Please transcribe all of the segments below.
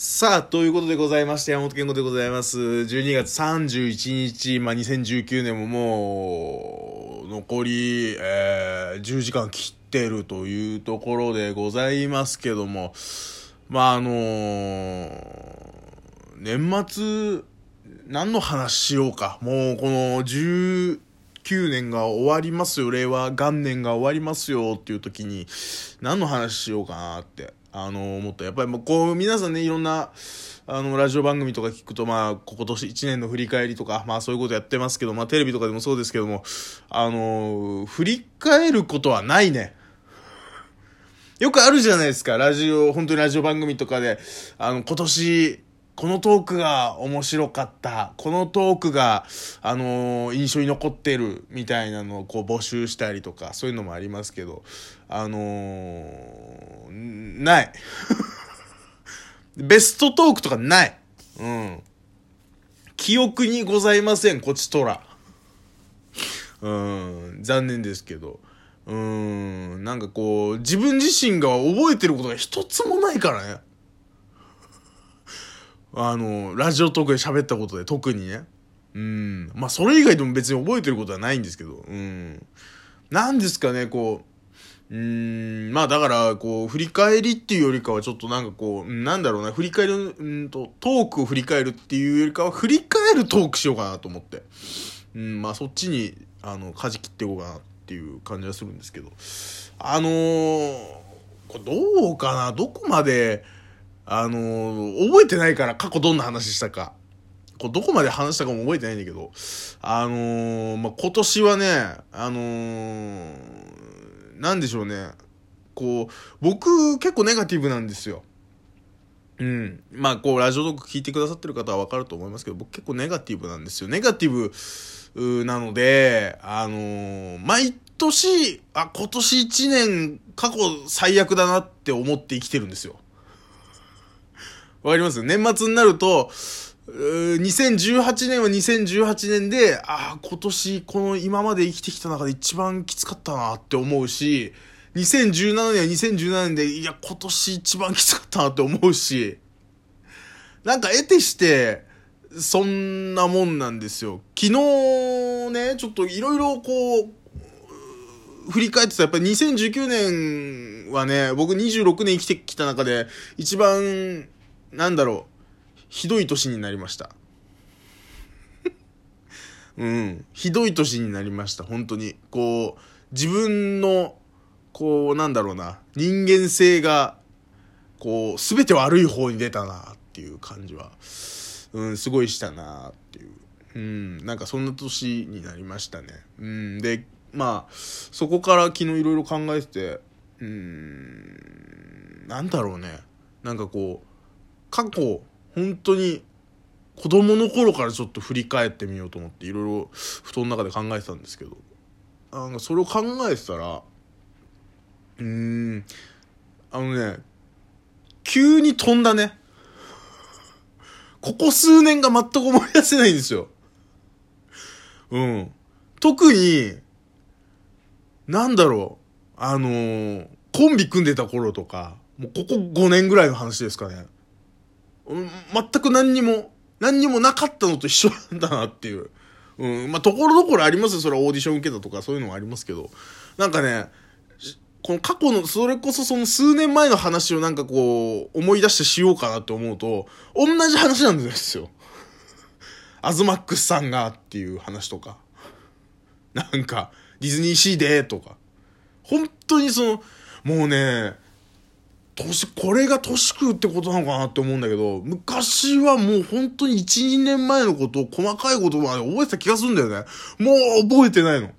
さあ、ということでございまして、山本健吾でございます。12月31日、まあ、2019年ももう、残り、えー、10時間切ってるというところでございますけども、まあ、あのー年末、何の話しようか。もう、この19年が終わりますよ、令和元年が終わりますよっていう時に、何の話しようかなって。あの、思った。やっぱりもう、こう、皆さんね、いろんな、あの、ラジオ番組とか聞くと、まあ、今年1年の振り返りとか、まあ、そういうことやってますけど、まあ、テレビとかでもそうですけども、あの、振り返ることはないね。よくあるじゃないですか、ラジオ、本当にラジオ番組とかで、あの、今年、このトークが面白かった、このトークが、あの印象に残ってる、みたいなのをこう募集したりとか、そういうのもありますけど、あのーない。ベストトークとかない。うん。記憶にございません、こちとら。うん、残念ですけど。うん、なんかこう、自分自身が覚えてることが一つもないからね。あの、ラジオトークで喋ったことで特にね。うん。まあ、それ以外でも別に覚えてることはないんですけど。うん。なんですかね、こう。うん、まあだから、こう、振り返りっていうよりかはちょっとなんかこう、なんだろうな、振り返る、うんと、トークを振り返るっていうよりかは、振り返るトークしようかなと思って。うん、まあそっちに、あの、舵切っていこうかなっていう感じはするんですけど。あのー、これどうかな、どこまで、あのー覚えてないから、過去どんな話したか。こうどこまで話したかも覚えてないんだけど、あのーまあ、今年はね、あのーなんでしょうね。こう、僕結構ネガティブなんですよ。うん。まあ、こう、ラジオトーク聞いてくださってる方はわかると思いますけど、僕結構ネガティブなんですよ。ネガティブなので、あのー毎年、あ、今年1年過去最悪だなって思って生きてるんですよ。わかります？年末になると、2018年は2018年で、ああ、今年この今まで生きてきた中で一番きつかったなって思うし、2017年は2017年で、いや、今年一番きつかったなって思うし、なんか得てして、そんなもんなんですよ。昨日ね、ちょっといろいろこう、振り返ってたやっぱり2019年はね、僕26年生きてきた中で、一番、なんだろう、ひどい年になりました。うん。ひどい年になりました、本当に。こう、自分の、こう、なんだろうな、人間性が、こう、すべて悪い方に出たな、っていう感じは、うん、すごいしたな、っていう。うん、なんかそんな年になりましたね。うん、で、まあ、そこから昨日いろいろ考えてて、うん、なんだろうね。なんかこう、過去、本当に、子供の頃からちょっと振り返ってみようと思っていろいろ布団の中で考えてたんですけど。なんかそれを考えてたらうーんあのね急に飛んだね。ここ数年が全く思い出せないんですよ。うん。特になんだろうあのーコンビ組んでた頃とかもうここ5年ぐらいの話ですかね。全く何にも、何にもなかったのと一緒なんだなっていう。うん。まあ、ところどころありますよ。それはオーディション受けたとかそういうのもありますけど。なんかね、この過去の、それこそその数年前の話をなんかこう、思い出してしようかなって思うと、同じ話なんですよ。アズマックスさんがっていう話とか。なんか、ディズニーシーでとか。本当にその、もうね、年、これが年食うってことなのかなって思うんだけど、昔はもう本当に1、2年前のことを細かいことまで覚えてた気がするんだよね。もう覚えてないの。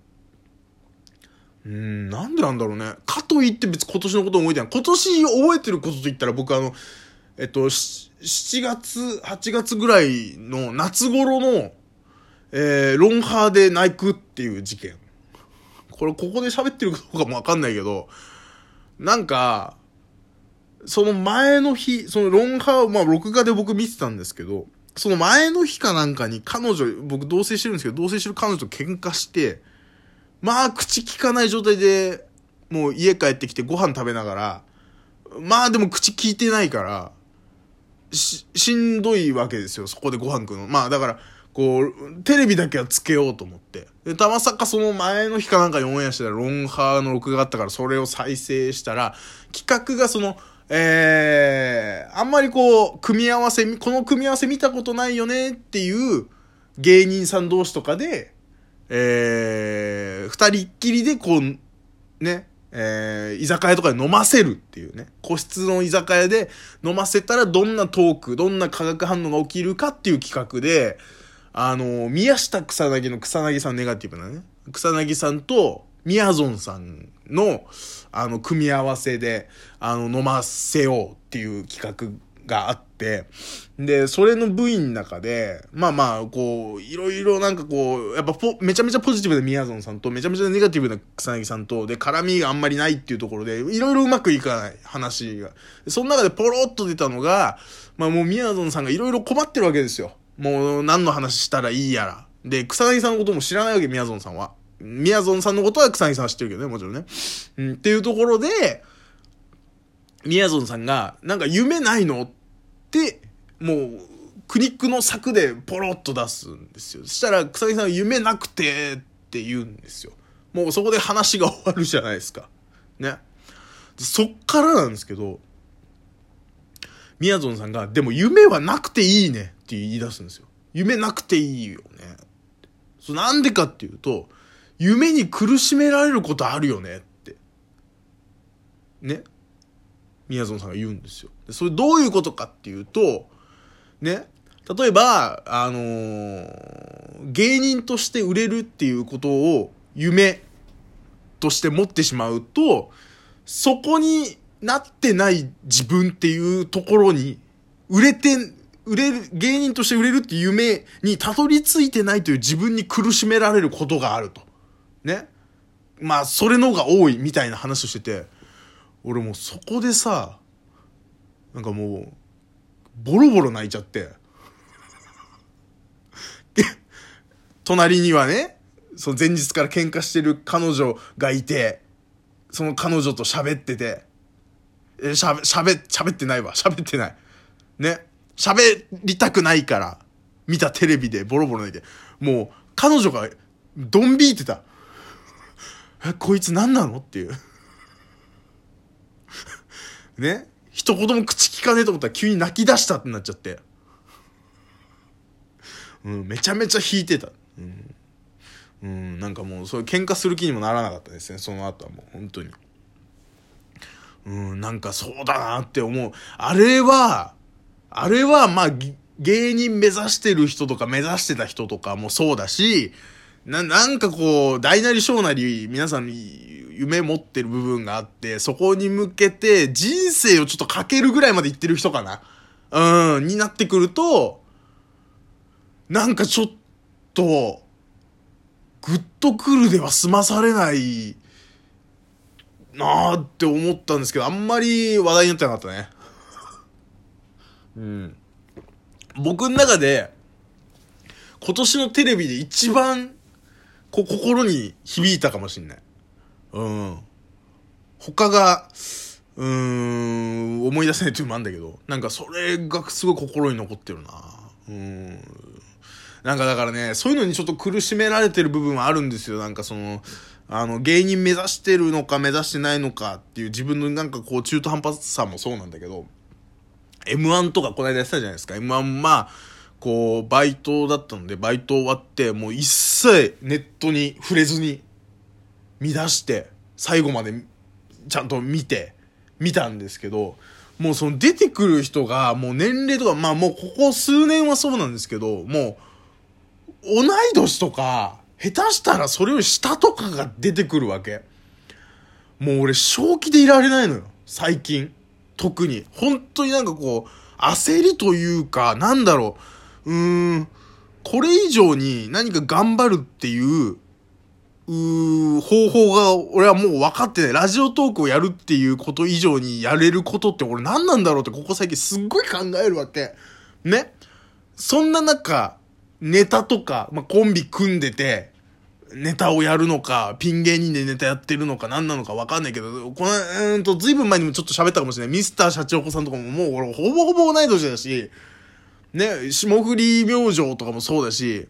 うん、なんでなんだろうね。かといって別に今年のこと覚えてない。今年覚えてることと言ったら僕あの、えっと、7月、8月ぐらいの夏頃の、えー、ロンハーで泣くっていう事件。これここで喋ってるかどうかもわかんないけど、なんか、その前の日、そのロンハー、まあ録画で僕見てたんですけど、その前の日かなんかに彼女、僕同棲してるんですけど、同棲してる彼女と喧嘩して、まあ口聞かない状態で、もう家帰ってきてご飯食べながら、まあでも口聞いてないから、し、しんどいわけですよ、そこでご飯食うの。まあだから、こう、テレビだけはつけようと思って。で、たまさかその前の日かなんかにオンエアしてたら、ロンハーの録画があったから、それを再生したら、企画がその、えー、あんまりこう、組み合わせ、この組み合わせ見たことないよねっていう芸人さん同士とかで、えー、二人っきりでこう、ね、えー、居酒屋とかで飲ませるっていうね。個室の居酒屋で飲ませたらどんなトーク、どんな化学反応が起きるかっていう企画で、あの、宮下草薙の草薙さんネガティブなね。草薙さんと、みやぞんさんの、あの、組み合わせで、あの、飲ませようっていう企画があって、で、それの部員の中で、まあまあ、こう、いろいろなんかこう、やっぱめちゃめちゃポジティブなみやぞんさんと、めちゃめちゃネガティブな草薙さんと、で、絡みがあんまりないっていうところで、いろいろうまくいかない話が。その中でポロッと出たのが、まあもうみやぞんさんがいろいろ困ってるわけですよ。もう何の話したらいいやら。で、草薙さんのことも知らないわけ、みやぞんさんは。みやぞんさんのことは草薙さんは知ってるけどね、もちろんね。うん、っていうところで、みやぞんさんが、なんか夢ないのって、もう、苦肉の策でポロッと出すんですよ。そしたら、草薙さんは夢なくてって言うんですよ。もうそこで話が終わるじゃないですか。ね。そっからなんですけど、みやぞんさんが、でも夢はなくていいねって言い出すんですよ。夢なくていいよね。そなんでかっていうと、夢に苦しめられることあるよねって。ね。みやぞんさんが言うんですよ。それどういうことかっていうと、ね。例えば、あのー、芸人として売れるっていうことを夢として持ってしまうと、そこになってない自分っていうところに、売れて、売れる、芸人として売れるっていう夢にたどり着いてないという自分に苦しめられることがあると。ね。まあ、それのが多いみたいな話をしてて、俺もうそこでさ、なんかもう、ボロボロ泣いちゃって。隣にはね、その前日から喧嘩してる彼女がいて、その彼女と喋ってて、え、しゃべ、しゃべ、喋ってないわ。喋ってない。ね。喋りたくないから、見たテレビでボロボロ泣いて。もう、彼女が、ドン引いてた。え、こいつ何なの？っていう。ね？一言も口聞かねえと思ったら急に泣き出したってなっちゃって。うん、めちゃめちゃ引いてた。うん。うん、なんかもう、そういう喧嘩する気にもならなかったですね、その後はもう、本当に。うん、なんかそうだなって思う。あれは、あれは、まあ、芸人目指してる人とか目指してた人とかもそうだし、な、なんかこう、大なり小なり皆さん夢持ってる部分があって、そこに向けて人生をちょっとかけるぐらいまでいってる人かな。うん、になってくると、なんかちょっと、グッとくるでは済まされないなーって思ったんですけど、あんまり話題になってなかったね。うん。僕の中で、今年のテレビで一番、こ、心に響いたかもしんない。うん。他が、うん、思い出せないっていうのもあるんだけど、なんかそれがすごい心に残ってるな。うん。なんかだからね、そういうのにちょっと苦しめられてる部分はあるんですよ。なんかその、あの、芸人目指してるのか目指してないのかっていう自分のなんかこう中途半端さもそうなんだけど、M1 とかこの間やってたじゃないですか。M1 まあ、こう、バイトだったので、バイト終わって、もう一切ネットに触れずに、見出して、最後までちゃんと見て、見たんですけど、もうその出てくる人が、もう年齢とか、まあもうここ数年はそうなんですけど、もう、同い年とか、下手したらそれより下とかが出てくるわけ。もう俺正気でいられないのよ。最近。特に。本当になんかこう、焦りというか、なんだろう。うーん、これ以上に何か頑張るっていう、う方法が俺はもう分かってない。ラジオトークをやるっていうこと以上にやれることって俺何なんだろうってここ最近すっごい考えるわけ。ね。そんな中、ネタとか、まあ、コンビ組んでて、ネタをやるのか、ピン芸人でネタやってるのか何なのかわかんないけど、この、うんと、ずいぶん前にもちょっと喋ったかもしれない。ミスターシャチホコさんとかももう俺ほぼほぼ同い年だし、ね、霜降り明星とかもそうだし、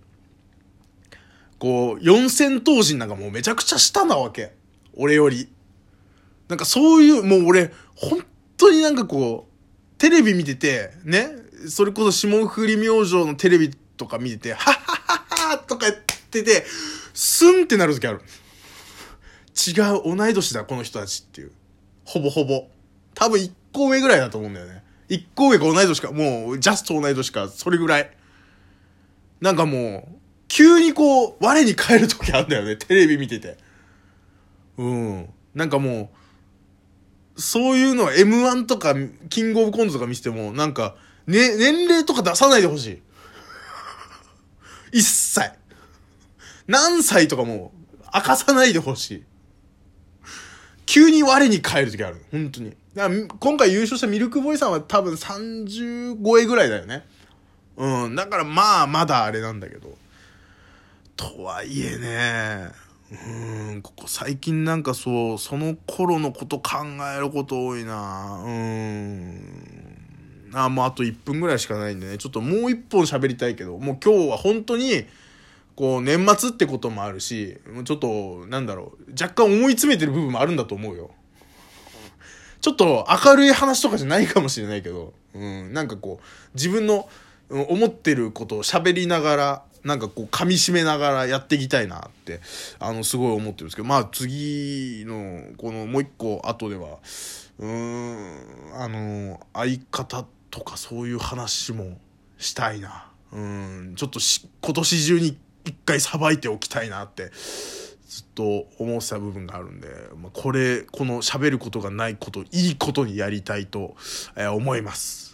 こう、四千頭身なんかもうめちゃくちゃ下なわけ。俺より。なんかそういう、もう俺、本当になんかこう、テレビ見てて、ね、それこそ霜降り明星のテレビとか見てて、はっはっはっはとかやってて、スンってなる時ある。違う、同い年だ、この人たちっていう。ほぼほぼ。多分一個上ぐらいだと思うんだよね。一個上か同い年か、もう、ジャスト同い年か、それぐらい。なんかもう、急にこう、我に返る時あるんだよね、テレビ見てて。うん。なんかもう、そういうのは M1 とか、キングオブコントとか見せても、なんか、ね、年齢とか出さないでほしい。一切。何歳とかも、明かさないでほしい。急に我に返る時ある。本当に。だ今回優勝したミルクボーイさんは多分30超えぐらいだよね。うん。だからまあ、まだあれなんだけど。とはいえね、うん、ここ最近なんかそう、その頃のこと考えること多いなうん。あ、もうあと1分ぐらいしかないんでね、ちょっともう1本喋りたいけど、もう今日は本当に、こう、年末ってこともあるし、ちょっと、なんだろう、若干思い詰めてる部分もあるんだと思うよ。ちょっと明るい話とかじゃないかもしれないけど、うん、なんかこう、自分の思ってることを喋りながら、なんかこう噛み締めながらやっていきたいなって、あの、すごい思ってるんですけど、まあ次の、このもう一個後では、うーん、あの、相方とかそういう話もしたいな。うん、ちょっとし今年中に一回さばいておきたいなって、ずっと思ってた部分があるんで、まあ、これ、この喋ることがないこと、いいことにやりたいと、えー思います。